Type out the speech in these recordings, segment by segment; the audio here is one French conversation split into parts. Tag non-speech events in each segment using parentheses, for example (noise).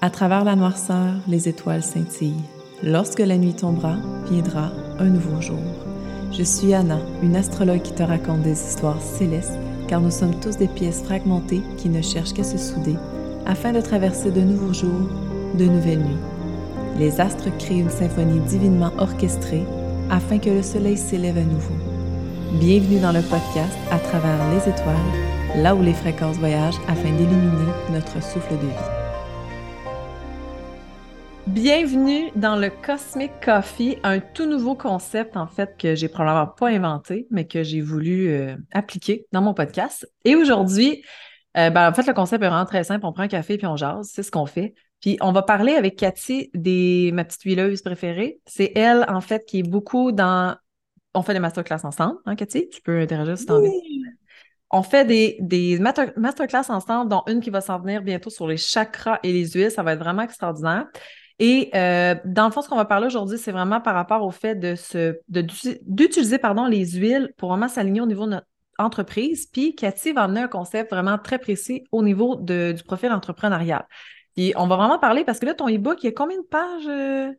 À travers la noirceur, les étoiles scintillent. Lorsque la nuit tombera, viendra un nouveau jour. Je suis Anna, une astrologue qui te raconte des histoires célestes, car nous sommes tous des pièces fragmentées qui ne cherchent qu'à se souder afin de traverser de nouveaux jours, de nouvelles nuits. Les astres créent une symphonie divinement orchestrée afin que le soleil s'élève à nouveau. Bienvenue dans le podcast À travers les étoiles, là où les fréquences voyagent afin d'illuminer notre souffle de vie. Bienvenue dans le Cosmic Coffee, un tout nouveau concept en fait que j'ai probablement pas inventé, mais que j'ai voulu euh, appliquer dans mon podcast. Et aujourd'hui, euh, ben, en fait, le concept est vraiment très simple. On prend un café puis on jase, c'est ce qu'on fait. Puis on va parler avec Cathy des ma petite huileuse préférée. C'est elle en fait qui est beaucoup dans. On fait des masterclass ensemble, hein, Cathy? Tu peux interagir si tu as envie. On fait des, des masterclass ensemble, dont une qui va s'en venir bientôt sur les chakras et les huiles. Ça va être vraiment extraordinaire. Et euh, dans le fond, ce qu'on va parler aujourd'hui, c'est vraiment par rapport au fait de se, d'utiliser pardon, les huiles pour vraiment s'aligner au niveau de notre entreprise. Puis Cathy va amener un concept vraiment très précis au niveau de, du profil entrepreneurial. Et on va vraiment parler parce que là, ton e-book, il y a combien de pages? Euh?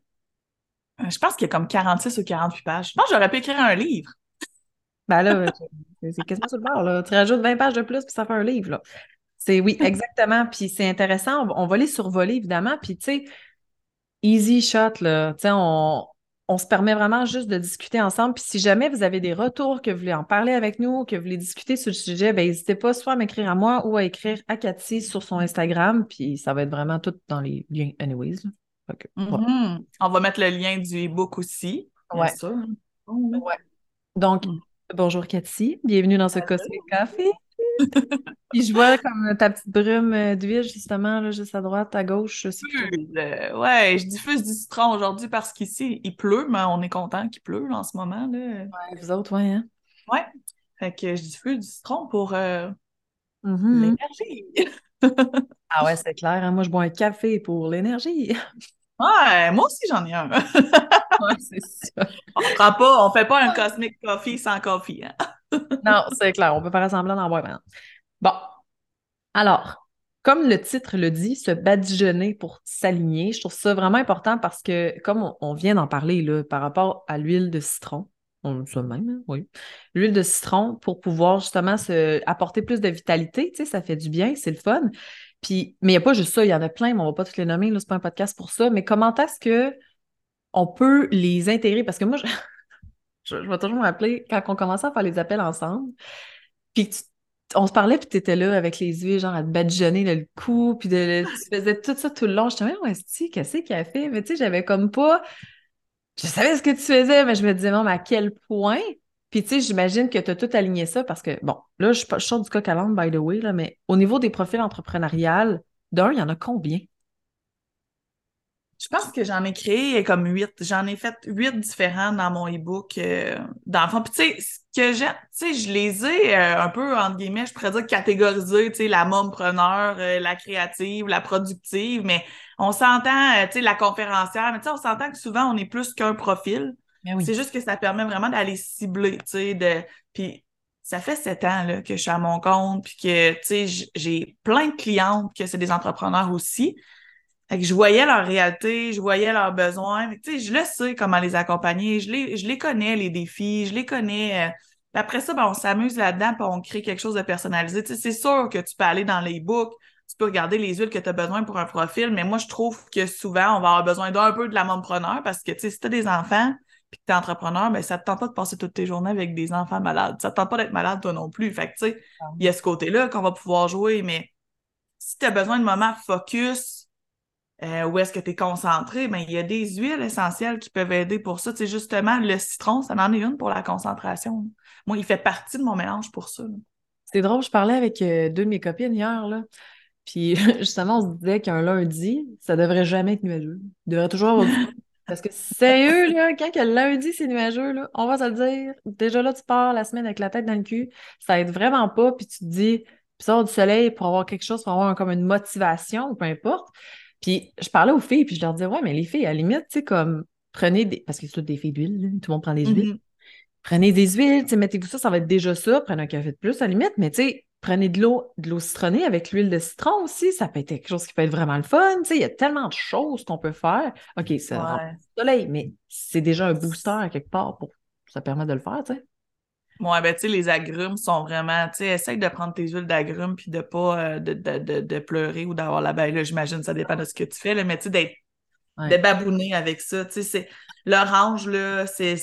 Euh, je pense qu'il y a comme 46 ou 48 pages. Je pense que j'aurais pu écrire un livre. Ben là, c'est quasiment sur le bord. Là. Tu rajoutes 20 pages de plus, puis ça fait un livre. Là. C'est oui, (laughs) exactement. Puis c'est intéressant. On va les survoler, évidemment. Puis tu sais, easy shot, là. Tu sais, on, on se permet vraiment juste de discuter ensemble. Puis si jamais vous avez des retours, que vous voulez en parler avec nous, que vous voulez discuter sur le sujet, ben n'hésitez pas soit à m'écrire à moi ou à écrire à Cathy sur son Instagram. Puis ça va être vraiment tout dans les liens anyways. Mm-hmm. On va mettre le lien du e-book aussi. Ouais. Sûr. ouais. Donc, mm. bonjour Cathy. Bienvenue dans ce Cosmic Café. Puis je vois comme ta petite brume d'huile, justement, là, juste à droite, à gauche. Euh, ouais, je diffuse du citron aujourd'hui parce qu'ici, il pleut, mais on est content qu'il pleut en ce moment. Là. Ouais, vous autres, ouais, hein? Ouais. Fait que je diffuse du citron pour euh, mm-hmm. l'énergie. (laughs) ah ouais, c'est clair. Hein? Moi, je bois un café pour l'énergie. (laughs) Ouais, moi aussi, j'en ai un. (laughs) ouais, c'est ça. On prend pas, on fait pas un cosmic coffee sans coffee. Hein? Non, c'est clair, on peut faire semblant d'en boire. Bon. Alors, comme le titre le dit, se badigeonner pour s'aligner, je trouve ça vraiment important parce que, comme on, vient d'en parler là, par rapport à l'huile de citron, on ça même, hein, oui. L'huile de citron pour pouvoir justement se, apporter plus de vitalité, tu sais, ça fait du bien, c'est le fun. Puis, mais il n'y a pas juste ça, il y en a plein, mais on ne va pas tous les nommer, là, c'est pas un podcast pour ça. Mais comment est-ce que on peut les intégrer? Parce que moi, je, je, vais toujours me rappeler quand on commençait à faire les appels ensemble, puis on se parlait, puis tu étais là avec les yeux, genre à te badigeonner le cou, puis de, tu faisais tout ça tout le long. Je te disais, ouais, qu'est-ce qu'il a fait? Mais tu sais, j'avais comme pas. Je savais ce que tu faisais, mais je me disais, non, mais à quel point? Puis tu sais, j'imagine que tu as tout aligné ça parce que, bon, là, je, je sors du coq à by the way, là, mais au niveau des profils entrepreneuriales, d'un, il y en a combien? Je pense que j'en ai créé comme huit. J'en ai fait huit différents dans mon e-book euh, d'enfants. Puis tu sais, ce que j'aime, tu sais, je les ai euh, un peu, entre guillemets, je pourrais dire catégorisés, tu sais, la mompreneur, euh, la créative, la productive, mais on s'entend, tu sais, la conférencière, mais tu sais, on s'entend que souvent, on est plus qu'un profil. C'est juste que ça permet vraiment d'aller cibler, tu sais, de... Puis ça fait sept ans là, que je suis à mon compte, puis que, tu sais, j'ai plein de clientes que c'est des entrepreneurs aussi. Fait que je voyais leur réalité, je voyais leurs besoins. Tu sais, je le sais comment les accompagner. Je les, je les connais, les défis, je les connais. Euh. après ça, ben, on s'amuse là-dedans puis on crée quelque chose de personnalisé. Tu sais, c'est sûr que tu peux aller dans les books, tu peux regarder les huiles que tu as besoin pour un profil, mais moi, je trouve que souvent, on va avoir besoin d'un peu de la mompreneur parce que, tu sais, si tu as des enfants puis que tu es entrepreneur, ben, ça te tente pas de passer toutes tes journées avec des enfants malades. Ça te tente pas d'être malade, toi non plus. Fait que, tu sais, ah il y a ce côté-là qu'on va pouvoir jouer, mais si tu as besoin de moments focus, euh, où est-ce que tu es concentré, mais ben, il y a des huiles essentielles qui peuvent aider pour ça. C'est justement le citron, ça en est une pour la concentration. Moi, il fait partie de mon mélange pour ça. C'est drôle, je parlais avec euh, deux de mes copines hier, là. Puis (laughs) justement, on se disait qu'un lundi, ça devrait jamais être nuageux. Il devrait toujours avoir du... (laughs) Parce que sérieux, là, quand que lundi c'est nuageux, là, on va se le dire. Déjà là, tu pars la semaine avec la tête dans le cul. Ça aide vraiment pas, puis tu te dis, puis sors du soleil pour avoir quelque chose, pour avoir comme une motivation, ou peu importe. Puis je parlais aux filles, puis je leur disais, ouais, mais les filles, à la limite, tu sais, comme, prenez des. Parce que c'est toutes des filles d'huile, tout le monde prend des huiles. Mm-hmm. Prenez des huiles, tu sais, mettez-vous ça, ça va être déjà ça. Prenez un café de plus, à la limite, mais tu sais, prenez de l'eau, de l'eau citronnée avec l'huile de citron aussi. Ça peut être quelque chose qui peut être vraiment le fun. Tu sais, il y a tellement de choses qu'on peut faire. OK, ça Ouais. soleil, mais c'est déjà un booster à quelque part pour ça permet de le faire, tu sais. Ouais, ben, tu sais, les agrumes sont vraiment, tu sais, essaye de prendre tes huiles d'agrumes puis de pas, euh, de, de, de, de pleurer ou d'avoir la baille, là, j'imagine, ça dépend de ce que tu fais, là, mais tu sais, d'être, Ouais. de babouner avec ça, tu sais, c'est, l'orange, là, c'est,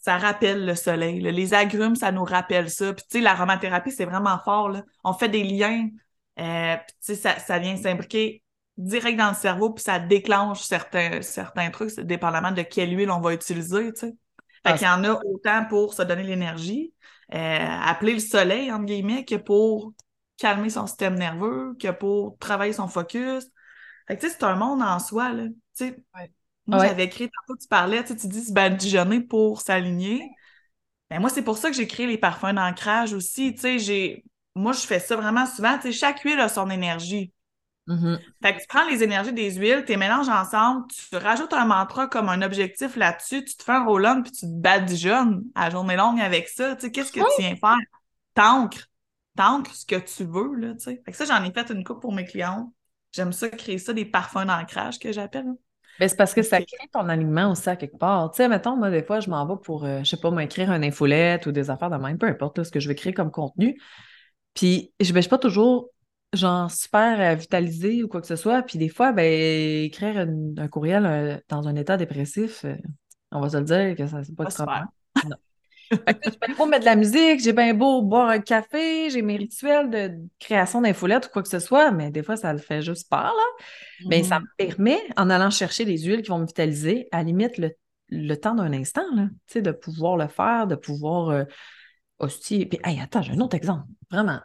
ça rappelle le soleil, là. Les agrumes, ça nous rappelle ça, puis tu sais, l'aromathérapie, c'est vraiment fort, là. On fait des liens, euh, puis tu sais, ça, ça vient s'imbriquer direct dans le cerveau, puis ça déclenche certains, certains trucs, dépendamment de quelle huile on va utiliser, tu sais. Fait Ah, qu'il y en a autant pour se donner l'énergie, euh, appeler le soleil, entre guillemets, que pour calmer son système nerveux, que pour travailler son focus. Fait que, tu sais, c'est un monde en soi, là. Tu sais, Ouais. moi, Ouais. j'avais créé, tantôt, tu parlais, tu sais, tu dis se badigeonner pour s'aligner. Ben, moi, c'est pour ça que j'ai créé les parfums d'ancrage aussi. Tu sais, j'ai... Moi, je fais ça vraiment souvent. Tu sais, chaque huile a son énergie. Mhm. Fait que tu prends les énergies des huiles, tu les mélanges ensemble, tu rajoutes un mantra comme un objectif là-dessus, tu te fais un roll-on puis tu te badigeonnes à journée longue avec ça. Tu sais, qu'est-ce que tu viens faire? T'ancres. T'ancres ce que tu veux, là, tu sais. Fait que ça, j'en ai fait une coupe pour mes clients. J'aime ça, créer ça, des parfums d'ancrage que j'appelle. Ben, c'est parce que ça crée ton alignement aussi à quelque part. Tu sais, mettons, moi, des fois, je m'en vais pour, euh, je sais pas, m'écrire un infolette ou des affaires de même, peu importe là, ce que je vais créer comme contenu. Puis, je ne suis pas toujours, genre, super euh, vitalisée ou quoi que ce soit. Puis, des fois, ben, écrire une- un courriel euh, dans un état dépressif, euh, on va se le dire que ça, c'est pas Pas super. Non. J'ai bien beau mettre de la musique, j'ai bien beau boire un café, j'ai mes rituels de création d'infolettes ou quoi que ce soit, mais des fois, ça le fait juste peur, là. Mais ça Mhm. me permet, en allant chercher des huiles qui vont me vitaliser, à la limite le, le temps d'un instant, là, tu sais, de pouvoir le faire, de pouvoir euh, aussi. Puis, hey, attends, j'ai un autre exemple. Vraiment.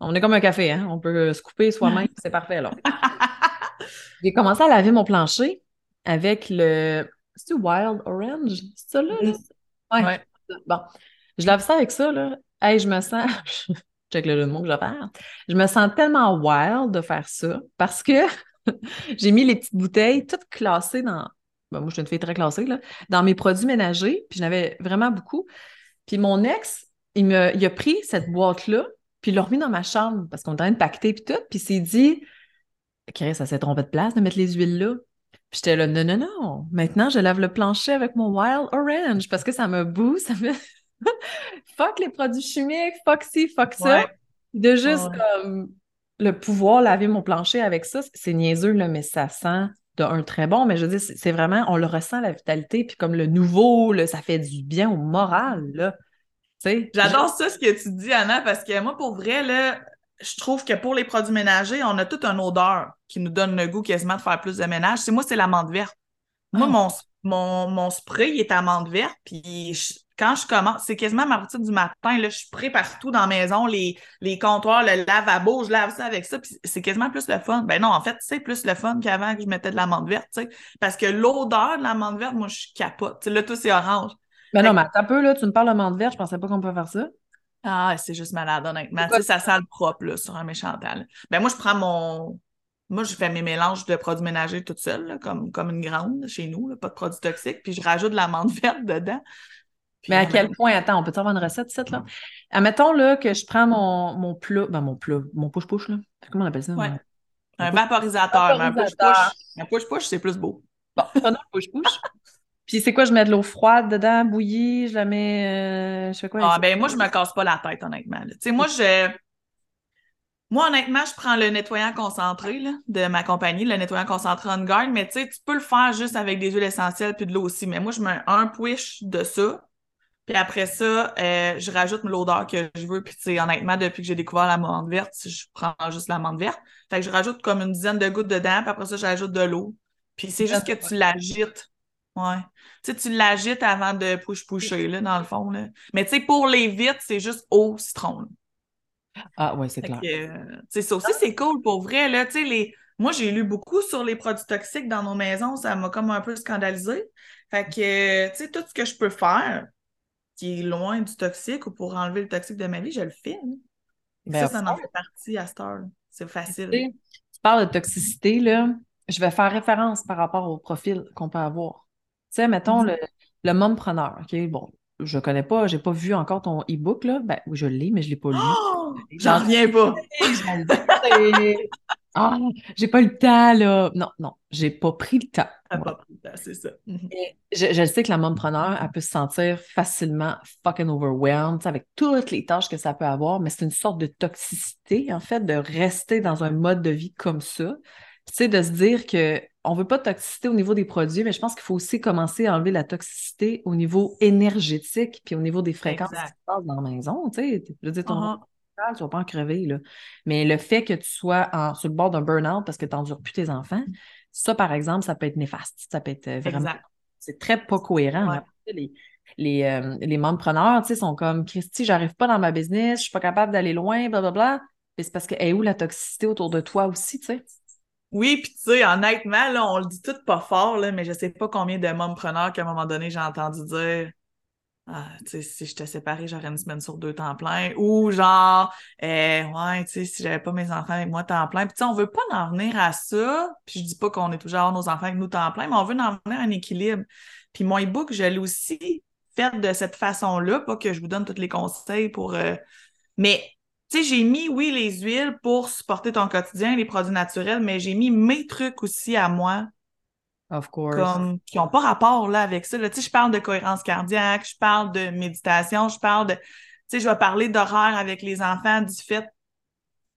On est comme un café, hein? On peut se couper soi-même, (laughs) c'est parfait, là. J'ai commencé à laver mon plancher avec le. C'est-tu Wild Orange? C'est ça, là? là? Ouais. Ouais. Bon. Je lave ça avec ça, là. Hey, je me sens. (laughs) Check le mots que je vais faire. Je me sens tellement wild de faire ça parce que (laughs) j'ai mis les petites bouteilles toutes classées dans. ben, moi, je suis une fille très classée, là, dans mes produits ménagers, puis j'en avais vraiment beaucoup. Puis mon ex, il, me, il a pris cette boîte-là, puis il l'a remis dans ma chambre parce qu'on était en train de pacter, puis tout, puis il s'est dit, Chris, ça s'est trompé de place de mettre les huiles là. Puis j'étais là, non, non, non, maintenant je lave le plancher avec mon Wild Orange parce que ça me booste, ça me. (laughs) fuck les produits chimiques, fuck ci, fuck ça. Ouais. De juste Ouais. comme le pouvoir laver mon plancher avec ça, c'est niaiseux, là, mais ça sent de un très bon. Mais je veux dire, c'est c'est vraiment, on le ressent la vitalité, puis comme le nouveau, là, ça fait du bien au moral, là. J'adore ça, ce que tu dis, Anna, parce que moi, pour vrai, là, je trouve que pour les produits ménagers, on a toute une odeur qui nous donne le goût quasiment de faire plus de ménage. C'est moi, c'est l'amande verte. Moi, Ah. mon, mon, mon spray, il est amande verte, puis je- quand je commence, c'est quasiment ma routine du matin, là, je spray partout dans la maison, les, les comptoirs, le lavabo, je lave ça avec ça, puis c'est quasiment plus le fun. Ben non, en fait, c'est plus le fun qu'avant que je mettais de l'amande verte, tu sais, parce que l'odeur de l'amande verte, moi, je capote. Tu sais, là, tout, c'est orange. Ben Fait non, mais attends un peu, là, tu me parles de menthe verte, je pensais pas qu'on pouvait faire ça. Ah, c'est juste malade, honnêtement. Tu sais, ça sent le propre, là, sur un méchantal. Ben, moi, je prends mon. Moi, je fais mes mélanges de produits ménagers toute seule, là, comme, comme une grande chez nous, là, pas de produits toxiques, puis je rajoute de la menthe (laughs) verte dedans. Puis, Mais à quel point, attends, on peut avoir une recette, cette, là? Admettons, là, que je prends mon, mon plat, ben mon plat, mon push-push, là. Comment on appelle ça? Ouais. Un vaporisateur, mais un push-push. Un push-push, c'est plus beau. Bon, prenons le push-push. (laughs) Puis c'est quoi, je mets de l'eau froide dedans, bouillie, je la mets, euh, je fais quoi Ah, ben, moi, je me casse pas la tête, honnêtement. Tu sais, moi, je. Moi, honnêtement, je prends le nettoyant concentré là, de ma compagnie, le nettoyant concentré On Guard, mais tu sais, tu peux le faire juste avec des huiles essentielles puis de l'eau aussi. Mais moi, je mets un push de ça. Puis après ça, euh, je rajoute l'odeur que je veux. Puis tu sais, honnêtement, depuis que j'ai découvert la menthe verte, je prends juste la menthe verte. Fait que je rajoute comme une dizaine de gouttes dedans, puis après ça, j'ajoute de l'eau. Puis c'est juste que tu l'agites. Ouais. Tu sais, tu l'agites avant de push-pusher, là, dans le fond, là. Mais tu sais, pour les vitres, c'est juste eau citron. là. Ah, ouais, c'est clair. que, euh, ça aussi, c'est cool pour vrai, là. Tu sais, les... Moi, j'ai lu beaucoup sur les produits toxiques dans nos maisons. Ça m'a comme un peu scandalisé. Fait que, tu sais, tout ce que je peux faire qui est loin du toxique ou pour enlever le toxique de ma vie, je le fais. hein. Ben, ça, ça en fait partie à cette heure. C'est facile. Tu parles de toxicité, là. Je vais faire référence par rapport au profil qu'on peut avoir. Tu sais, mettons Mhm. le, le mompreneur, OK? Bon, je connais pas, j'ai pas vu encore ton e-book, là. Ben, oui, je l'ai, mais je l'ai pas lu. (gasps) Oh, J'en reviens pas. Ah, j'ai pas eu le temps, là. Non, non, j'ai pas pris le temps. T'as pas pris le temps, c'est ça. Mhm. Je, je sais que la mompreneur, elle peut se sentir facilement fucking overwhelmed avec toutes les tâches que ça peut avoir, mais c'est une sorte de toxicité, en fait, de rester dans un mode de vie comme ça. Tu sais, de se dire que on veut pas de toxicité au niveau des produits, mais je pense qu'il faut aussi commencer à enlever la toxicité au niveau énergétique puis au niveau des fréquences qui se passent dans la maison. Tu sais, je veux dire, ton Uh-huh. tu vas pas en crever, là. Mais le fait que tu sois en- sur le bord d'un burn-out parce que tu n'endures plus tes enfants, ça, par exemple, ça peut être néfaste. Ça peut être euh, vraiment. C'est très pas cohérent. Ouais. Les, les, euh, les membres-preneurs, tu sais, sont comme Christy, j'arrive pas dans ma business, je suis pas capable d'aller loin, blablabla. Mais c'est parce que, est où la toxicité autour de toi aussi, tu sais? Oui, puis tu sais, honnêtement, là, on le dit tout pas fort, là, mais je sais pas combien de mompreneurs qu'à un moment donné, j'ai entendu dire ah, tu sais, si j'étais séparée, j'aurais une semaine sur deux temps plein. Ou genre, eh, ouais, tu sais, si j'avais pas mes enfants avec moi temps plein. Puis tu sais, on veut pas en venir à ça. Puis je dis pas qu'on est toujours nos enfants avec nous temps plein, mais on veut en venir à un équilibre. Puis mon e-book, je l'ai aussi fait de cette façon-là, pas que je vous donne tous les conseils pour. euh, Mais tu sais, j'ai mis, oui, les huiles pour supporter ton quotidien, les produits naturels, mais j'ai mis mes trucs aussi à moi Of course. comme qui n'ont pas rapport là avec ça. Là. Tu sais, je parle de cohérence cardiaque, je parle de méditation, je parle de. Tu sais, je vais parler d'horaire avec les enfants du fait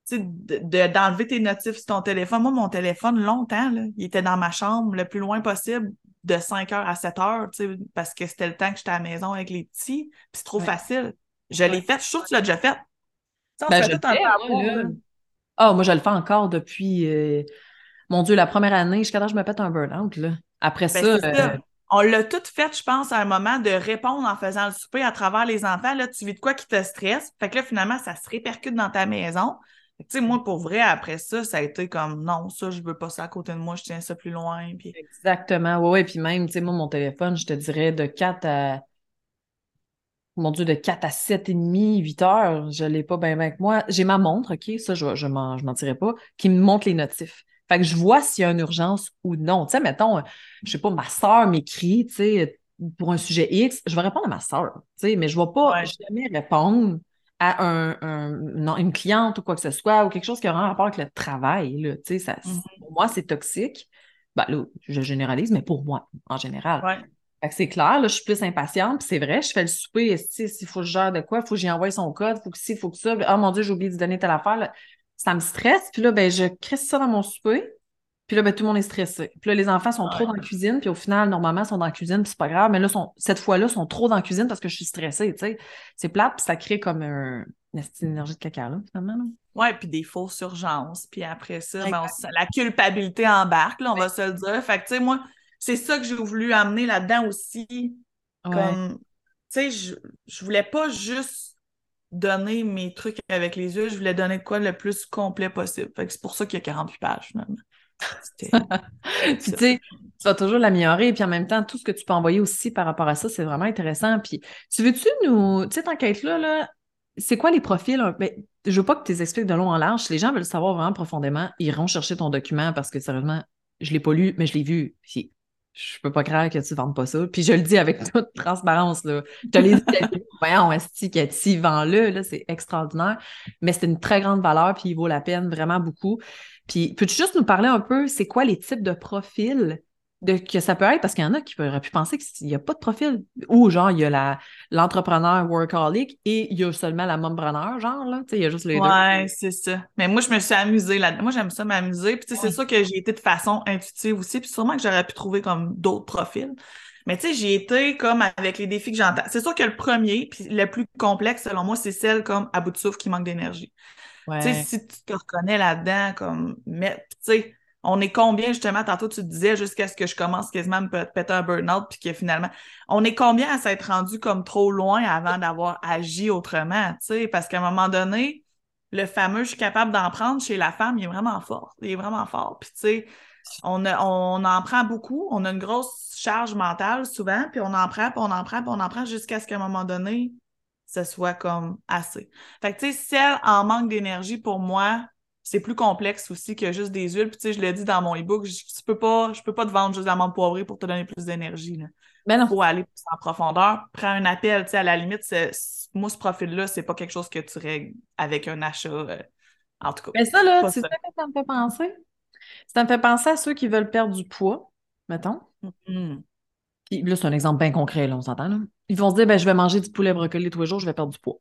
sais, de- de- d'enlever tes notifs sur ton téléphone. Moi, mon téléphone, longtemps, là, il était dans ma chambre le plus loin possible, de 5 heures à 7 heures, parce que c'était le temps que j'étais à la maison avec les petits. Puis c'est trop Ouais. facile. Je l'ai fait, je suis sûre que tu l'as déjà fait. On Ben, fait tout. Ah, moi, je le fais encore depuis, euh, mon Dieu, la première année, jusqu'à que je me pète un burn-out, là. Après Ben, ça, euh, On l'a tout fait, je pense, à un moment de répondre en faisant le souper à travers les enfants. Là, tu vis de quoi qui te stresse? Fait que là, finalement, ça se répercute dans ta maison. Tu sais, moi, pour vrai, après ça, ça a été comme non, ça, je veux pas ça à côté de moi, je tiens ça plus loin. Puis... Exactement, ouais, ouais. Puis même, tu sais, moi, mon téléphone, je te dirais de 4 à. Mon Dieu, de 4 à 7 et demi, 8 heures, je l'ai pas bien avec moi. J'ai ma montre, OK, ça, je, je m'en, je mentirais pas, qui me montre les notifs. Fait que je vois s'il y a une urgence ou non. Tu sais, mettons, je sais pas, ma soeur m'écrit, tu sais, pour un sujet X, je vais répondre à ma soeur, tu sais, mais je vais pas Ouais. jamais répondre à un, un- non, une cliente ou quoi que ce soit, ou quelque chose qui a un rapport avec le travail, là, tu sais, ça, Mhm. pour moi, c'est toxique. Ben là, je généralise, mais pour moi, en général. Ouais. Fait que c'est clair, là, je suis plus impatiente, puis c'est vrai, je fais le souper, s'il faut que je gère de quoi, il faut que j'y envoie son code, faut que ci, faut que ça, ah mon Dieu, j'ai oublié de donner telle affaire, là. ça me stresse, puis là, ben, je crisse ça dans mon souper, puis là, ben, tout le monde est stressé. Puis là, les enfants sont trop dans la cuisine, puis au final, normalement, ils sont dans la cuisine, puis c'est pas grave, mais là, sont, cette fois-là, ils sont trop dans la cuisine parce que je suis stressée, tu sais. C'est plate, puis ça crée comme un, une énergie de caca, là, finalement. là. Ouais, puis des fausses urgences. Puis après ça, ben, on la culpabilité embarque, là, on va se le dire. Fait que, tu sais, moi, c'est ça que j'ai voulu amener là-dedans aussi. Ouais. Comme, tu sais, je, je voulais pas juste donner mes trucs avec les yeux, je voulais donner de quoi le plus complet possible. Fait que c'est pour ça qu'il y a 48 pages, finalement. (laughs) Puis tu sais, tu vas toujours l'améliorer, puis en même temps, tout ce que tu peux envoyer aussi par rapport à ça, c'est vraiment intéressant. Puis tu veux-tu nous, tu sais, être là, là, c'est quoi les profils? un- Ben, je veux pas que tu les expliques de long en large. Si les gens veulent savoir vraiment profondément, ils iront chercher ton document parce que sérieusement, je l'ai pas lu, mais je l'ai vu. Puis je peux pas croire que tu vendes pas ça. Puis je le dis avec toute transparence, là. Je te l'ai dit, voyons, Esti, Cathy, vends-le, là, c'est extraordinaire. Mais c'est une très grande valeur, puis il vaut la peine vraiment beaucoup. Puis, peux-tu juste nous parler un peu, c'est quoi les types de profils de, que ça peut être? Parce qu'il y en a qui auraient pu penser qu'il n'y a pas de profil. Ou genre, il y a l'entrepreneur workaholic et il y a seulement la mompreneur, genre, là. Tu sais, il y a juste les Ouais, deux. c'est ça. Mais moi, je me suis amusée là Moi, j'aime ça m'amuser. Puis, tu sais, Ouais. c'est sûr que j'ai été de façon intuitive aussi. Puis, sûrement que j'aurais pu trouver comme d'autres profils. Mais, tu sais, j'ai été comme avec les défis que j'entends. C'est sûr que le premier, puis le plus complexe, selon moi, c'est celle comme à bout de souffle qui manque d'énergie. Ouais. Tu sais, si tu te reconnais là-dedans, comme, mais, tu sais, on est combien, justement, tantôt tu te disais, jusqu'à ce que je commence quasiment à me pé- péter un burn-out, puis que finalement, on est combien à s'être rendu comme trop loin avant d'avoir agi autrement, tu sais, parce qu'à un moment donné, le fameux je suis capable d'en prendre chez la femme, il est vraiment fort. Il est vraiment fort. Puis, tu sais, on, on en prend beaucoup, on a une grosse charge mentale souvent, puis on en prend, puis on en prend, puis on en prend jusqu'à ce qu'à un moment donné, ce soit comme assez. Fait que, tu sais, celle en manque d'énergie, pour moi, c'est plus complexe aussi que juste des huiles. Puis tu sais, je l'ai dit dans mon e-book, je, tu peux pas, je peux pas te vendre juste de l'amande poivrée pour te donner plus d'énergie. Là. Mais non. Pour aller plus en profondeur, prends un appel, tu sais, à la limite, c'est- moi, ce profil-là, c'est pas quelque chose que tu règles avec un achat. euh, en tout cas. Mais ça, là, c'est ça. ça que ça me fait penser? Ça me fait penser à ceux qui veulent perdre du poids, mettons. Mhm. Puis là, c'est un exemple bien concret, là, on s'entend. là. Ils vont se dire, ben, je vais manger du poulet brocoli tous les jours, je vais perdre du poids.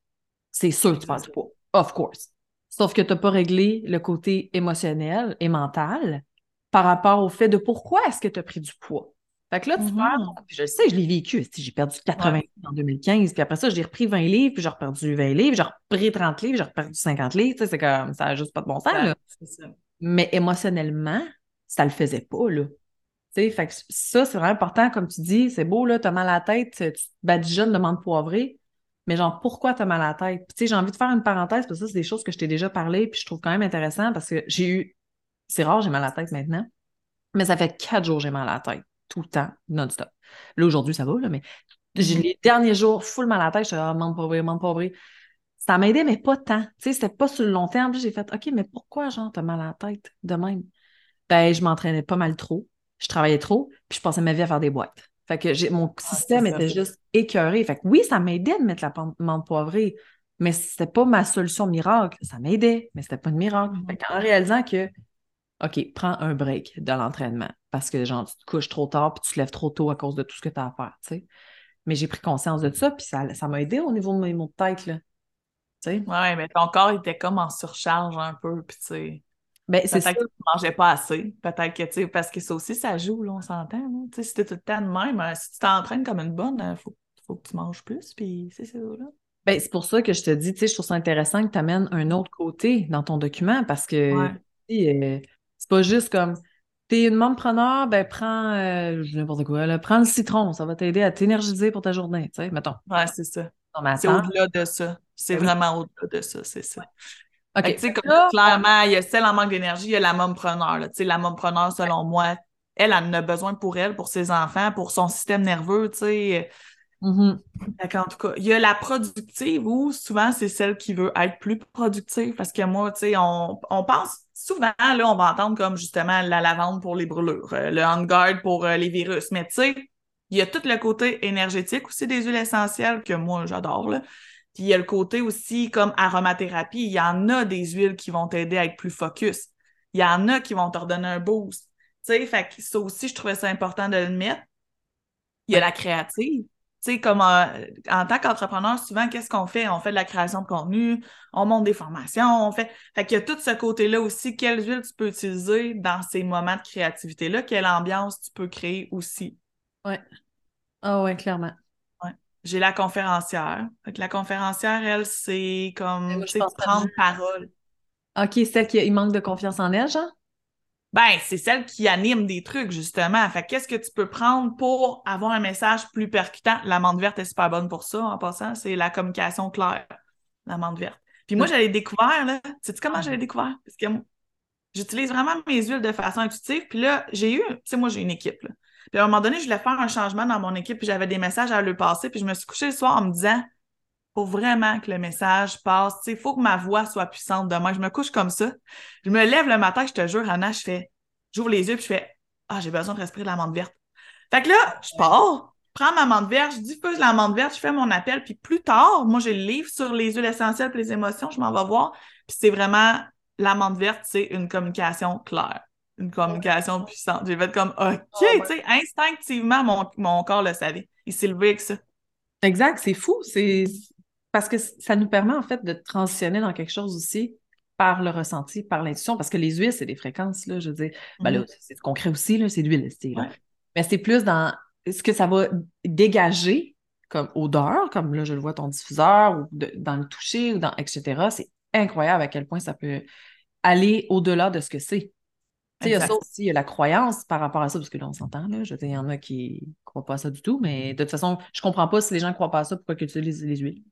C'est sûr que tu perds du poids. Of course. Sauf que tu n'as pas réglé le côté émotionnel et mental par rapport au fait de pourquoi est-ce que tu as pris du poids. Fait que là, tu perds, puis je le sais, je l'ai vécu. J'ai perdu 80 livres en 2015, puis après ça, j'ai repris 20 livres, puis j'ai reperdu 20 livres, j'ai repris 30 livres, j'ai reperdu 50 livres. Tu sais, c'est comme, ça n'a juste pas de bon sens, là. C'est ça. Mais émotionnellement, ça le faisait pas, là. Tu sais, fait que ça, c'est vraiment important, comme tu dis, c'est beau, là, t'as mal à la tête, tu te badigeonnes de menthe poivrée, mais genre, pourquoi t'as mal à la tête? Puis, tu sais, j'ai envie de faire une parenthèse, parce que ça, c'est des choses que je t'ai déjà parlé, puis je trouve quand même intéressant, parce que j'ai eu, c'est rare, j'ai mal à la tête maintenant, mais ça fait quatre jours que j'ai mal à la tête, tout le temps, non-stop. Là, aujourd'hui, ça va, là, mais j'ai Mhm. les derniers jours, full mal à la tête, je suis ah, menthe poivrée, menthe poivrée. Ça m'aidait, mais pas tant. Tu sais, c'était pas sur le long terme. J'ai fait, OK, mais pourquoi, genre, t'as mal à la tête de même? Ben, je m'entraînais pas mal trop. Je travaillais trop, puis je passais ma vie à faire des boîtes. Fait que j'ai, mon système c'est ça. était juste écœuré. Fait que oui, ça m'aidait de mettre la menthe poivrée, mais c'était pas ma solution miracle. Ça m'aidait, mais c'était pas une miracle. Mhm. Fait qu'en réalisant que, OK, prends un break de l'entraînement parce que, genre, tu te couches trop tard puis tu te lèves trop tôt à cause de tout ce que tu as à faire, tu sais. Mais j'ai pris conscience de ça, puis ça, ça m'a aidé au niveau de mes maux de tête, là. Tu sais. Ouais, mais ton corps était comme en surcharge un peu, puis tu sais, Ben, c'est ça. peut-être que tu mangeais pas assez, peut-être que, tu sais, parce que ça aussi, ça joue, là, on s'entend. Tu sais, si t'es tout le temps de même, euh, si tu t'entraînes comme une bonne, il faut, faut que tu manges plus, puis c'est ça, là. Ben, c'est pour ça que je te dis, tu sais, je trouve ça intéressant que tu amènes un autre côté dans ton document parce que Ouais. euh, c'est pas juste comme t'es une preneur, ben prends euh, n'importe quoi, là, prends le citron, ça va t'aider à t'énergiser pour ta journée, tu sais, mettons. Ouais, c'est ça. C'est au-delà de ça. C'est Ben oui. vraiment au-delà de ça, c'est ça. Fait comme clairement, il y a celle en manque d'énergie, il y a la mompreneur. Là. Tu sais, la mompreneur, selon moi, elle, elle en a besoin pour elle, pour ses enfants, pour son système nerveux, tu sais. mhm. Fait qu'en tout cas, il y a la productive où souvent c'est celle qui veut être plus productive parce que moi, tu sais, on, on pense souvent, là, on va entendre comme justement la lavande pour les brûlures, euh, le on guard pour euh, les virus. Mais tu sais, il y a tout le côté énergétique aussi des huiles essentielles que moi j'adore, là. Puis il y a le côté aussi comme aromathérapie. Il y en a des huiles qui vont t'aider à être plus focus. Il y en a qui vont te redonner un boost. Tu sais, fait que ça aussi, je trouvais ça important de le mettre. Il y a la créative. Tu sais, comme euh, en tant qu'entrepreneur, souvent, qu'est-ce qu'on fait? On fait de la création de contenu, on monte des formations, on fait. Fait qu'il y a tout ce côté-là aussi. Quelles huiles tu peux utiliser dans ces moments de créativité-là? Quelle ambiance tu peux créer aussi? Ouais. Ah ouais, clairement. J'ai la conférencière. Fait que la conférencière, elle, c'est comme, pense prendre que- parole. OK, celle qui il manque de confiance en elle, genre? Ben, c'est celle qui anime des trucs, justement. Fait que qu'est-ce que tu peux prendre pour avoir un message plus percutant? L'amande verte est super bonne pour ça, en passant. C'est la communication claire, l'amande verte. Puis moi, j'avais découvert, là. Sais-tu comment j'avais découvert? Parce que j'utilise vraiment mes huiles de façon intuitive. Puis là, j'ai eu, tu sais, moi, j'ai une équipe, là. Puis à un moment donné, je voulais faire un changement dans mon équipe, puis j'avais des messages à lui passer. Puis je me suis couchée le soir en me disant, faut vraiment que le message passe. Sais, faut que ma voix soit puissante demain. Je me couche comme ça. Je me lève le matin, je te jure, Anna, je fais, j'ouvre les yeux, puis je fais, ah, j'ai besoin de respirer de la menthe verte. Fait que là, je pars, prends ma menthe verte, je diffuse la menthe verte, je fais mon appel, puis plus tard, moi, j'ai le livre sur les huiles essentielles et les émotions, je m'en vais voir, puis c'est vraiment, la menthe verte, c'est une communication claire, une communication puissante. J'ai fait comme, OK, Oh, ouais. tu sais, instinctivement, mon, mon corps le savait. Il s'est levé avec ça. Exact, c'est fou. C'est parce que ça nous permet en fait de transitionner dans quelque chose aussi par le ressenti, par l'intuition, parce que les huiles, c'est des fréquences, là, je veux dire. Ben là, Mhm. c'est concret aussi, là, c'est de l'huile. Ouais. Mais c'est plus dans ce que ça va dégager comme odeur, comme là, je le vois ton diffuseur, ou de- dans le toucher, ou dans etc. C'est incroyable à quel point ça peut aller au-delà de ce que c'est. Tu il y a ça aussi, il y a la croyance par rapport à ça, parce que là, on s'entend, là. Je veux dire, il y en a qui ne croient pas à ça du tout, mais de toute façon, je comprends pas si les gens ne croient pas à ça, pourquoi ils utilisent les huiles?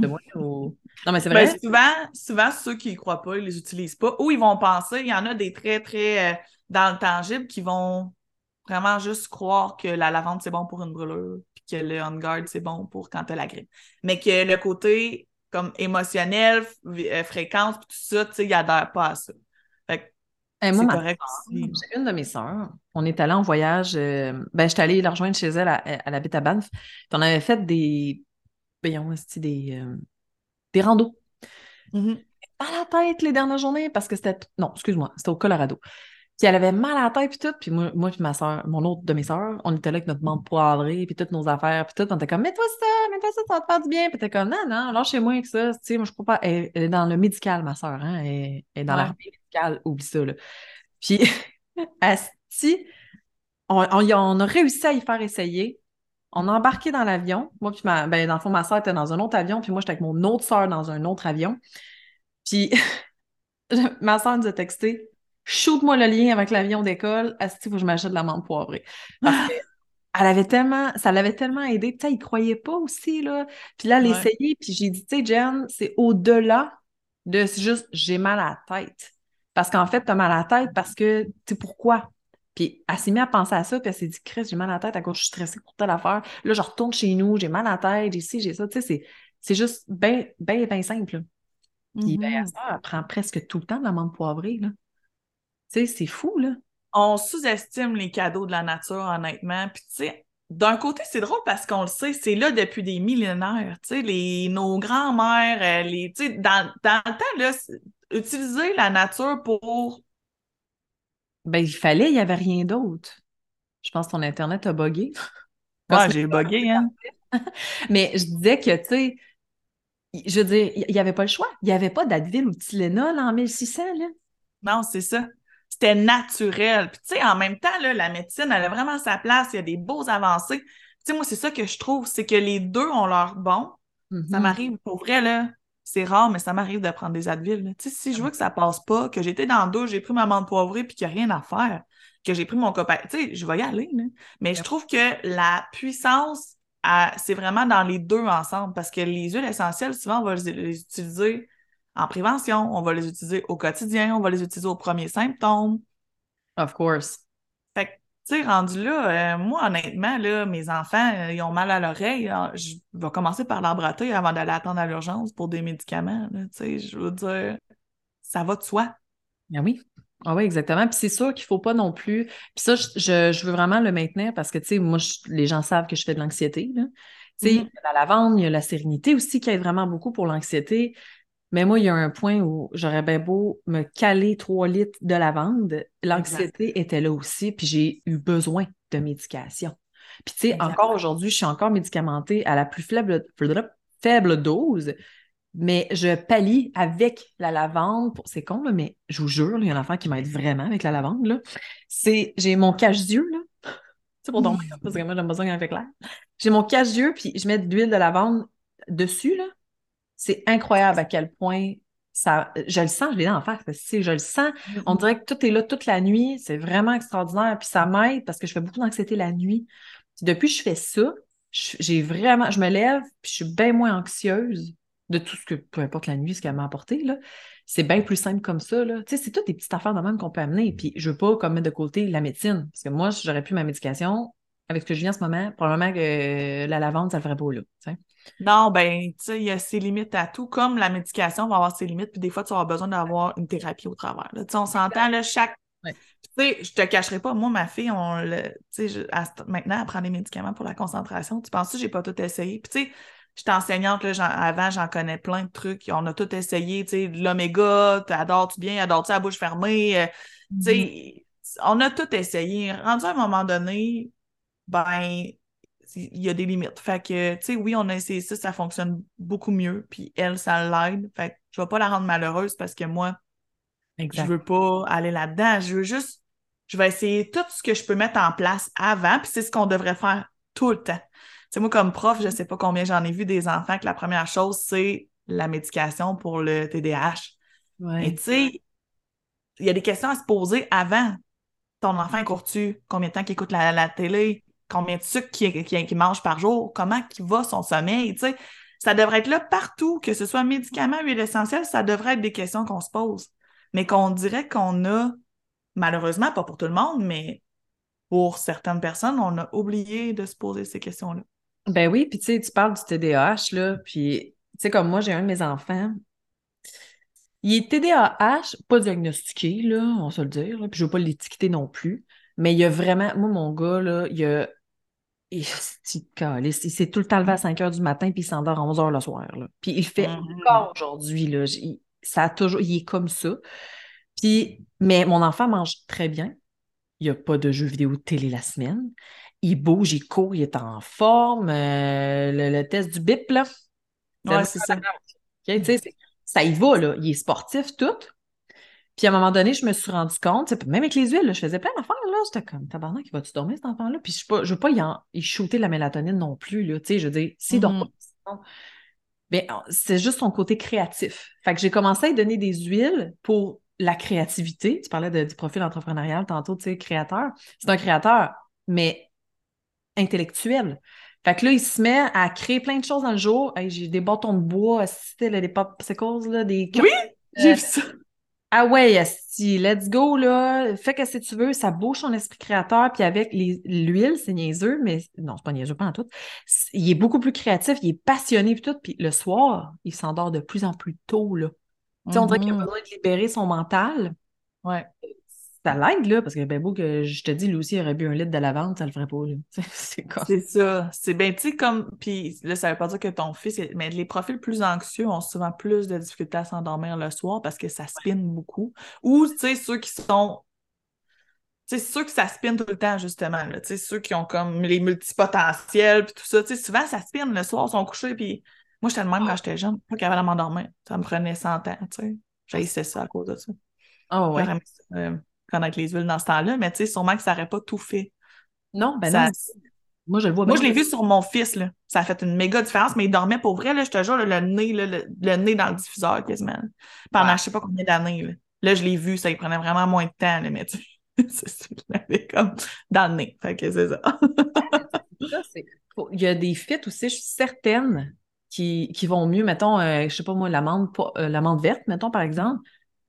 De moi, ou... Non, mais c'est Ben, vrai. souvent, souvent, ceux qui y croient pas, ils les utilisent pas. Ou ils vont penser, il y en a des très, très euh, dans le tangible qui vont vraiment juste croire que la lavande, c'est bon pour une brûlure, puis que le on guard, c'est bon pour quand t'as la grippe. Mais que le côté comme émotionnelle, euh, fréquence, tout ça, tu sais, il adhère pas à ça. Fait que c'est correct. J'ai une de mes sœurs, on est allé en voyage, euh, ben, j'étais allée la rejoindre chez elle, à, à la à Banff, puis on avait fait des, voyons, des, euh, des randos. Mm-hmm. À la tête les dernières journées, parce que c'était, non, excuse-moi, c'était au Colorado. Puis elle avait mal à la tête, puis tout. Puis moi, moi puis ma soeur, mon autre de mes soeurs, on était là avec notre menthe poivrée, puis toutes nos affaires, puis tout. On était comme, mets-toi ça, mets-toi ça, ça va te faire du bien. Puis t'es comme, non, non, lâchez-moi avec ça. Tu sais, moi, je crois pas. Elle, est dans le médical, ma soeur, hein. Elle, est dans l'armée oublie ça, là. Puis, (laughs) Asti, on, on, on, a réussi à y faire essayer. On a embarqué dans l'avion. Moi, puis ma, ben, dans le fond, ma soeur était dans un autre avion, puis moi, j'étais avec mon autre soeur dans un autre avion. Puis, (laughs) ma soeur nous a texté shoot-moi le lien avec l'avion d'école, qu'il faut que je m'achète de la menthe poivrée? Parce que (laughs) elle avait tellement, ça l'avait tellement aidé. Tu sais, il croyait pas aussi, là. Puis là, elle essayait, puis j'ai dit, tu sais, Jen, c'est au-delà de juste j'ai mal à la tête. Parce qu'en fait, tu as mal à la tête parce que, tu sais, pourquoi? Puis elle s'est mise à penser à ça, puis elle s'est dit, Chris, j'ai mal à la tête à cause je suis stressée pour telle affaire. Là, je retourne chez nous, j'ai mal à la tête, j'ai ci, j'ai ça. Tu sais, c'est juste bien, bien, bien simple. Puis mm-hmm. ça, elle prend presque tout le temps de la menthe poivrée, là. Tu sais, c'est fou, là. On sous-estime les cadeaux de la nature, honnêtement. Puis, tu sais, d'un côté, c'est drôle parce qu'on le sait, c'est là depuis des millénaires. Tu sais, les, nos grands-mères, euh, les, tu sais, dans, dans le temps, là, utiliser la nature pour. Ben, il fallait, il n'y avait rien d'autre. Je pense que ton Internet a buggé. (laughs) Ouais, j'ai buggé, hein. (laughs) Mais je disais que, tu sais, je veux dire, il n'y avait pas le choix. Il n'y avait pas d'Advil ou de Tylenol en 1600, là. Non, c'est ça c'était naturel. Puis, tu sais, en même temps, là, la médecine, elle a vraiment sa place. Il y a des beaux avancées. Tu sais, moi, c'est ça que je trouve, c'est que les deux ont leur bon. Ça mm-hmm. m'arrive, pour vrai, là, c'est rare, mais ça m'arrive de prendre des Advil. Tu sais, si je vois que ça passe pas, que j'étais dans le dos, j'ai pris ma menthe poivrée puis qu'il n'y a rien à faire, que j'ai pris mon copain, tu sais, je vais y aller. Là. Mais je trouve que la puissance, c'est vraiment dans les deux ensemble parce que les huiles essentielles, souvent, on va les utiliser en prévention, on va les utiliser au quotidien, on va les utiliser aux premiers symptômes. Of course. Tu sais, rendu là, euh, moi, honnêtement, là, mes enfants, euh, ils ont mal à l'oreille. Je vais commencer par l'embrater avant d'aller attendre à l'urgence pour des médicaments. Tu sais, je veux dire, ça va de soi. Ah oui. Ah oui, exactement. Puis c'est sûr qu'il ne faut pas non plus. Puis ça, je, veux vraiment le maintenir parce que, tu sais, moi, les gens savent que je fais de l'anxiété. Tu sais, mm-hmm. il y a la lavande, il y a la sérénité aussi qui aide vraiment beaucoup pour l'anxiété. Mais moi, il y a un point où j'aurais bien beau me caler trois litres de lavande, l'anxiété était là aussi, puis j'ai eu besoin de médication. Puis tu sais, encore aujourd'hui, je suis encore médicamentée à la plus faible, faible dose, mais je pallie avec la lavande. C'est con, mais je vous jure, il y a un enfant qui m'aide vraiment avec la lavande. C'est, j'ai mon cache-yeux, là. (laughs) C'est pour dormir, parce que moi, j'ai besoin avec l'air. J'ai mon cache-yeux, puis je mets de l'huile de lavande dessus, là. C'est incroyable à quel point ça, je le sens, je l'ai en face, si je le sens, on mm-hmm. dirait que tout est là toute la nuit, c'est vraiment extraordinaire, puis ça m'aide parce que je fais beaucoup d'anxiété la nuit. depuis que je fais ça, j'ai vraiment, je me lève, puis je suis bien moins anxieuse de tout ce que, peu importe la nuit, ce qu'elle m'a apporté, là. C'est bien plus simple comme ça, là. Tu sais, c'est toutes des petites affaires de même qu'on peut amener, puis je veux pas comme mettre de côté la médecine, parce que moi, j'aurais pu ma médication, avec ce que je viens en ce moment, probablement que la lavande, ça le ferait pas, là, non, ben, tu sais, il y a ses limites à tout. Comme la médication va avoir ses limites, puis des fois, tu auras besoin d'avoir une thérapie au travers. Tu sais, on s'entend, là, chaque. Tu sais, je te cacherai pas, moi, ma fille, on le. Tu sais, maintenant, elle prend des médicaments pour la concentration. Tu penses que j'ai pas tout essayé? Puis, tu sais, j'étais enseignante, là, avant, j'en connais plein de trucs. On a tout essayé, tu sais, l'oméga, adores-tu bien, adores-tu à bouche fermée? Euh, tu sais, mm-hmm. on a tout essayé. Rendu à un moment donné, ben, il y a des limites. Fait que, tu sais, oui, on a essayé ça, ça fonctionne beaucoup mieux, puis elle, ça l'aide. Fait que je vais pas la rendre malheureuse parce que moi, je veux pas aller là-dedans. Je veux juste, je vais essayer tout ce que je peux mettre en place avant, puis c'est ce qu'on devrait faire tout le temps. Tu sais, moi, comme prof, je sais pas combien j'en ai vu des enfants que la première chose, c'est la médication pour le TDAH. Ouais. Et tu sais, il y a des questions à se poser avant. Ton enfant court-tu? Combien de temps qu'il écoute la, la télé? Combien de sucre qu'il mange par jour, comment il va son sommeil, tu sais. Ça devrait être là partout, que ce soit médicaments, huile essentielle, ça devrait être des questions qu'on se pose. Mais qu'on dirait qu'on a, malheureusement, pas pour tout le monde, mais pour certaines personnes, on a oublié de se poser ces questions-là. Ben oui, puis tu sais, tu parles du TDAH, là, puis sais, comme moi, j'ai un de mes enfants, il est TDAH, pas diagnostiqué, là, on se le dire, puis je veux pas l'étiqueter non plus, mais il y a vraiment, moi, mon gars, là, il a il, il, s'est tout le temps levé à 5 heures du matin, puis il s'endort à 11 heures le soir. Là. Puis il fait Mhm. encore aujourd'hui. Là, il, ça a toujours, il est comme ça. Puis, mais mon enfant mange très bien. Il n'y a pas de jeux vidéo de télé la semaine. Il bouge, il court, il est en forme. Euh, le, le test du BIP, là. Ouais, c'est ça. Ça y va, là. Il est sportif, tout. Puis à un moment donné, je me suis rendu compte, même avec les huiles, là, je faisais plein d'affaires, là. J'étais comme, tabarnak, il va-tu dormir, cet enfant-là? Puis je ne veux pas y, en, y shooter la mélatonine non plus, là. Tu sais, je veux dire, Mhm. pas, sinon- ben, c'est juste son côté créatif. Fait que j'ai commencé à lui donner des huiles pour la créativité. Tu parlais de- du profil entrepreneurial tantôt, tu sais, créateur. C'est un créateur, mais intellectuel. Fait que là, il se met à créer plein de choses dans le jour. Hey, j'ai des bâtons de bois, asti, là, des popsicles, là, des... Oui, j'ai Euh, vu ça. Ah ouais, let's go, là. Fais que si tu veux, ça bouge son esprit créateur. Puis avec l'huile, c'est niaiseux, mais non, c'est pas niaiseux, pas en tout. Il est beaucoup plus créatif, il est passionné, puis tout. Puis le soir, il s'endort de plus en plus tôt, là. Tu sais, on dirait qu'il a Mhm. besoin de libérer son mental. Ouais. Ça l'aide, là, parce que ben beau que je te dis, lui aussi, il aurait bu un litre de lavande, ça le ferait pas, là. (laughs) C'est comme... C'est ça. C'est bien, tu sais, comme. Puis là, ça veut pas dire que ton fils. Mais les profils plus anxieux ont souvent plus de difficultés à s'endormir le soir parce que ça spinne beaucoup. Ou, tu sais, ceux qui sont. Tu sais, ceux que ça spinne tout le temps, justement. Là. Tu sais, ceux qui ont comme les multipotentiels, puis tout ça. Tu sais, souvent, ça spinne le soir, ils sont couchés, puis. Moi, j'étais le même quand j'étais jeune, pas capable de m'endormir. Ça me prenait 100 ans, tu sais. J'haïssais ça à cause de ça. Ah ouais. Euh, connaître les huiles dans ce temps-là, mais tu sais, sûrement que ça n'aurait pas tout fait. Non, ben Ça- non. Moi, je le vois Moi, je l'ai vu sur mon fils, là. Ça a fait une méga différence, mais il dormait pour vrai, là, je te jure, là, le nez, là, le, le nez dans le diffuseur quasiment. Pendant Ouais. je sais pas combien d'années. Là. Là, je l'ai vu, ça il prenait vraiment moins de temps, là, mais tu (laughs) c'est l'avais comme dans le nez. Fait que c'est ça. (laughs) Il y a des fits aussi, je suis certaine, qui, qui vont mieux. Mettons, euh, je sais pas moi, l'amande euh, l'amande verte, mettons, par exemple.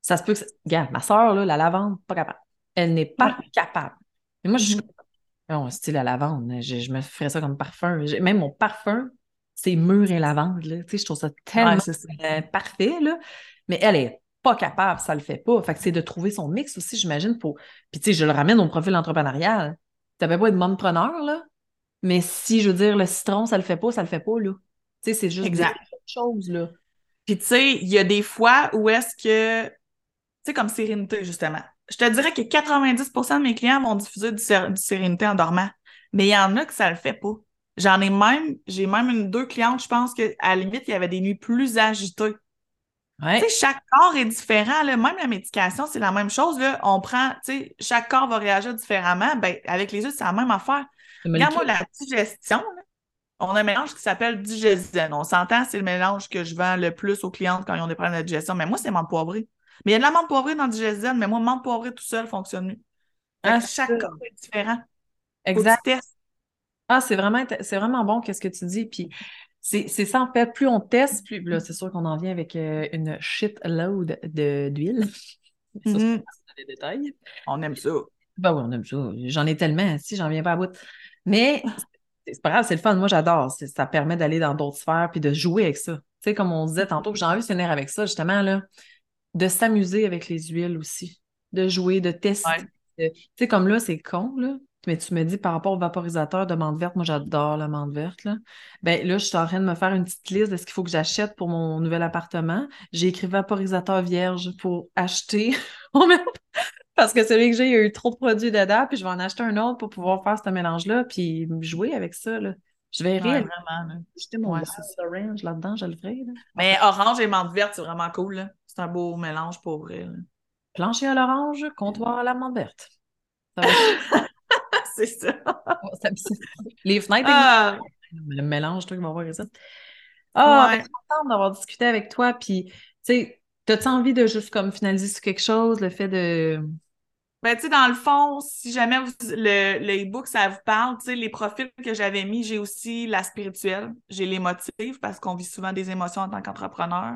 Ça se peut que. Regarde, ma soeur, là, la lavande, pas capable. Elle n'est pas capable. Mais moi, je suis Mhm. comme. Non, style la lavande. Je, je me ferais ça comme parfum. Même mon parfum, c'est mûr et lavande. Là. Tu sais, je trouve ça tellement Ouais, euh, parfait. Là. Mais elle est pas capable, ça le fait pas. Fait que c'est de trouver son mix aussi, j'imagine. Pour... Puis, tu sais, je le ramène au profil entrepreneurial. Tu n'avais pas être mompreneur, là. Mais si, je veux dire, le citron, ça le fait pas, ça le fait pas, là. Tu sais, c'est juste Exact. des choses, là. Puis tu sais, il y a des fois où est-ce que, sais, comme Sérénité, justement. Je te dirais que 90% de mes clients vont diffuser du, Sé- du Sérénité en dormant. Mais il y en a que ça le fait pas. J'en ai même, j'ai même une, deux clientes, je pense qu'à la limite, il y avait des nuits plus agitées. Ouais. Tu sais, chaque corps est différent, là. Même la médication, c'est la même chose, là. On prend, tu sais, chaque corps va réagir différemment. Ben, avec les autres, c'est la même affaire. Le Regarde-moi molécule- la digestion, là. On a un mélange qui s'appelle Digesen. On s'entend, c'est le mélange que je vends le plus aux clientes quand ils ont des problèmes de digestion. Mais moi, c'est poivrée. Mais il y a de la menthe poivrée dans Digesen, mais moi, menthe poivrée tout seul fonctionne mieux. Chaque corps est différent. Exact. Ah, c'est vraiment, c'est vraiment bon, qu'est-ce que tu dis. Puis c'est c'est ça, en fait, plus on teste, plus là, c'est sûr qu'on en vient avec euh, une shitload de- d'huile. (laughs) Ça, Mhm. c'est des détails. On aime ça. Ben oui, on aime ça. J'en ai tellement, si j'en viens pas à bout. Mais c'est c'est pas grave, c'est le fun. Moi, j'adore. C'est- Ça permet d'aller dans d'autres sphères puis de jouer avec ça. Tu sais, comme on disait tantôt, puis j'ai envie de finir avec ça, justement, là, de s'amuser avec les huiles aussi. De jouer, de tester. Ouais. Tu sais, comme là, c'est con, là. Mais tu me dis par rapport au vaporisateur de menthe verte, moi j'adore la menthe verte. Là. Ben là, je suis en train de me faire une petite liste de ce qu'il faut que j'achète pour mon nouvel appartement. J'ai écrit vaporisateur vierge pour acheter (laughs) parce que celui que j'ai, il y a eu trop de produits dedans, puis je vais en acheter un autre pour pouvoir faire ce mélange-là, puis jouer avec ça. Là. Je vais Ouais, réaliser vraiment. jeter mon Ouais, c'est orange là-dedans, je le ferai. Là. Mais orange et menthe verte, c'est vraiment cool. là. C'est un beau mélange pour vrai. là. Plancher à l'orange, comptoir à la être- (laughs) c'est ça. ça- Les fenêtres, Ah, le mélange, qui va voir ça. Ah, Ouais. ben, je suis contente d'avoir discuté avec toi. Puis, tu sais, t'as-tu envie de juste comme finaliser sur quelque chose, le fait de. Ben, tu sais, dans le fond, si jamais vous- le, le e-book, ça vous parle, tu sais, les profils que j'avais mis, j'ai aussi la spirituelle, j'ai les motifs, parce qu'on vit souvent des émotions en tant qu'entrepreneur.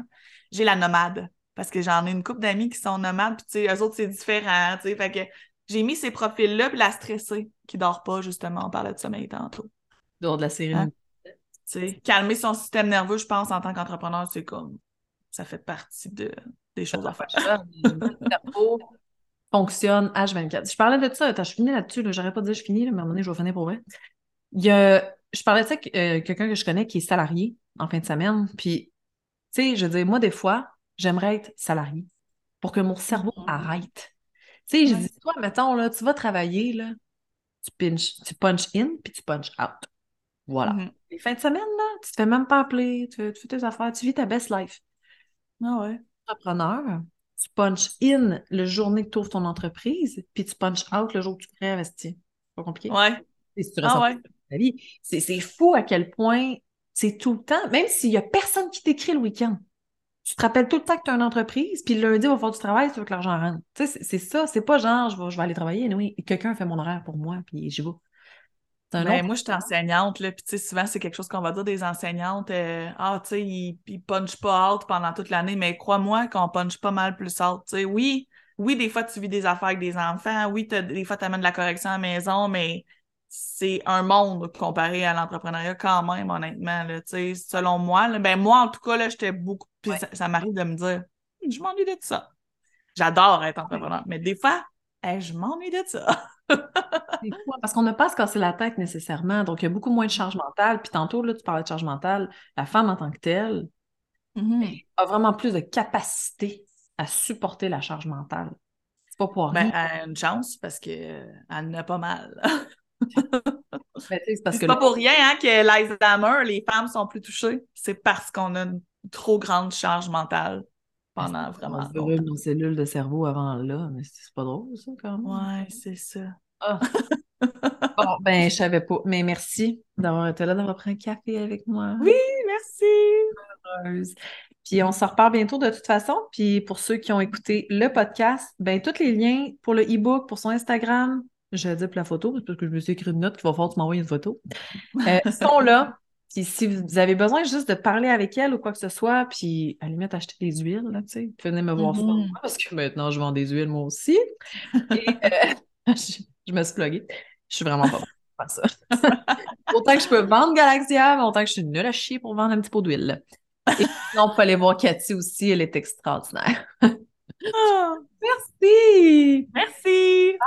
J'ai la nomade, parce que j'en ai une couple d'amis qui sont nomades, puis tu sais, eux autres, c'est différent, tu sais, fait que j'ai mis ces profils-là, puis la stressée, qui dort pas, justement, on parlait de sommeil tantôt. dehors de la série? Hein? Tu sais, calmer son système nerveux, je pense, en tant qu'entrepreneur, c'est comme ça fait partie de, des choses à faire. Le cerveau fonctionne H24. Je parlais de ça, attends, je finis là-dessus, là, j'aurais pas dit je finis, là, mais à un moment donné, je vais finir pour vrai. Il y a, je parlais de ça avec euh, quelqu'un que je connais qui est salarié en fin de semaine, puis, tu sais, je veux dire, moi, des fois, j'aimerais être salarié pour que mon cerveau Mhm. arrête. Tu sais, je dis, toi, mettons, là, tu vas travailler, là, tu pinch, tu punch in, puis tu punch out. Voilà. Mhm. Les fins de semaine, là, tu te fais même pas appeler, tu, tu fais tes affaires, tu vis ta best life. Ah ouais. Entrepreneur, tu punch in le journée que tu ouvres ton entreprise, puis tu punch out le jour que tu crées investi. Pas compliqué. Ouais. Et si tu Ah ouais. ta vie. C'est c'est fou à quel point c'est tout le temps, même s'il y a personne qui t'écrit le week-end. Tu te rappelles tout le temps que tu as une entreprise, puis le lundi, il va faire du travail, tu veux que l'argent rentre. Tu sais, c'est- ça. C'est pas genre, je vais, je vais aller travailler, oui, quelqu'un fait mon horaire pour moi, puis j'y vais. Ben, autre. moi, je suis enseignante, là, puis souvent, c'est quelque chose qu'on va dire des enseignantes. euh, ah, tu sais, ils, ils punchent pas out pendant toute l'année, mais crois-moi qu'on punch pas mal plus out. Tu sais, oui, oui, des fois, tu vis des affaires avec des enfants, oui, des fois, tu amènes de la correction à la maison, mais c'est un monde comparé à l'entrepreneuriat quand même, honnêtement, là, selon moi. là. ben, moi, en tout cas, là, j'étais beaucoup... Puis Ouais. ça, ça m'arrive de me dire, je m'ennuie de ça. J'adore être entrepreneur, mais des fois, hey, je m'ennuie de ça. Parce qu'on n'a pas à se casser la tête nécessairement, donc il y a beaucoup moins de charge mentale. Puis tantôt, là, tu parlais de charge mentale. La femme en tant que telle Mhm. a vraiment plus de capacité à supporter la charge mentale. C'est pas pour Ben, rien. elle a une chance parce qu'elle en a pas mal. (laughs) Ben, c'est parce C'est que pas là, pour rien hein, que l'Alzheimer, les femmes sont plus touchées. C'est parce qu'on a une trop grande charge mentale pendant vraiment brûle nos cellules de cerveau avant là, mais c'est pas drôle, ça, quand même. Ouais, c'est ça. Ah. (laughs) Bon, ben, je savais pas. Mais merci d'avoir été là, d'avoir pris un café avec moi. Oui, merci. heureuse. Puis on se reparle bientôt de toute façon. Puis pour ceux qui ont écouté le podcast, ben tous les liens pour le e-book, pour son Instagram, je vais dire pour la photo, parce que je me suis écrit une note qu'il va falloir que tu m'envoies une photo, (laughs) euh, sont là. Puis si vous avez besoin juste de parler avec elle ou quoi que ce soit, puis à la limite acheter des huiles, là, tu sais, venez me voir souvent, Mhm. parce que maintenant je vends des huiles moi aussi. Et euh, (laughs) je, je me suis pluguée. Je suis vraiment pas bonne pour faire ça. (laughs) autant que je peux vendre Galaxia, mais autant que je suis nulle à chier pour vendre un petit pot d'huile. Et sinon, on peut aller voir Cathy aussi, elle est extraordinaire. Ah, Merci! merci.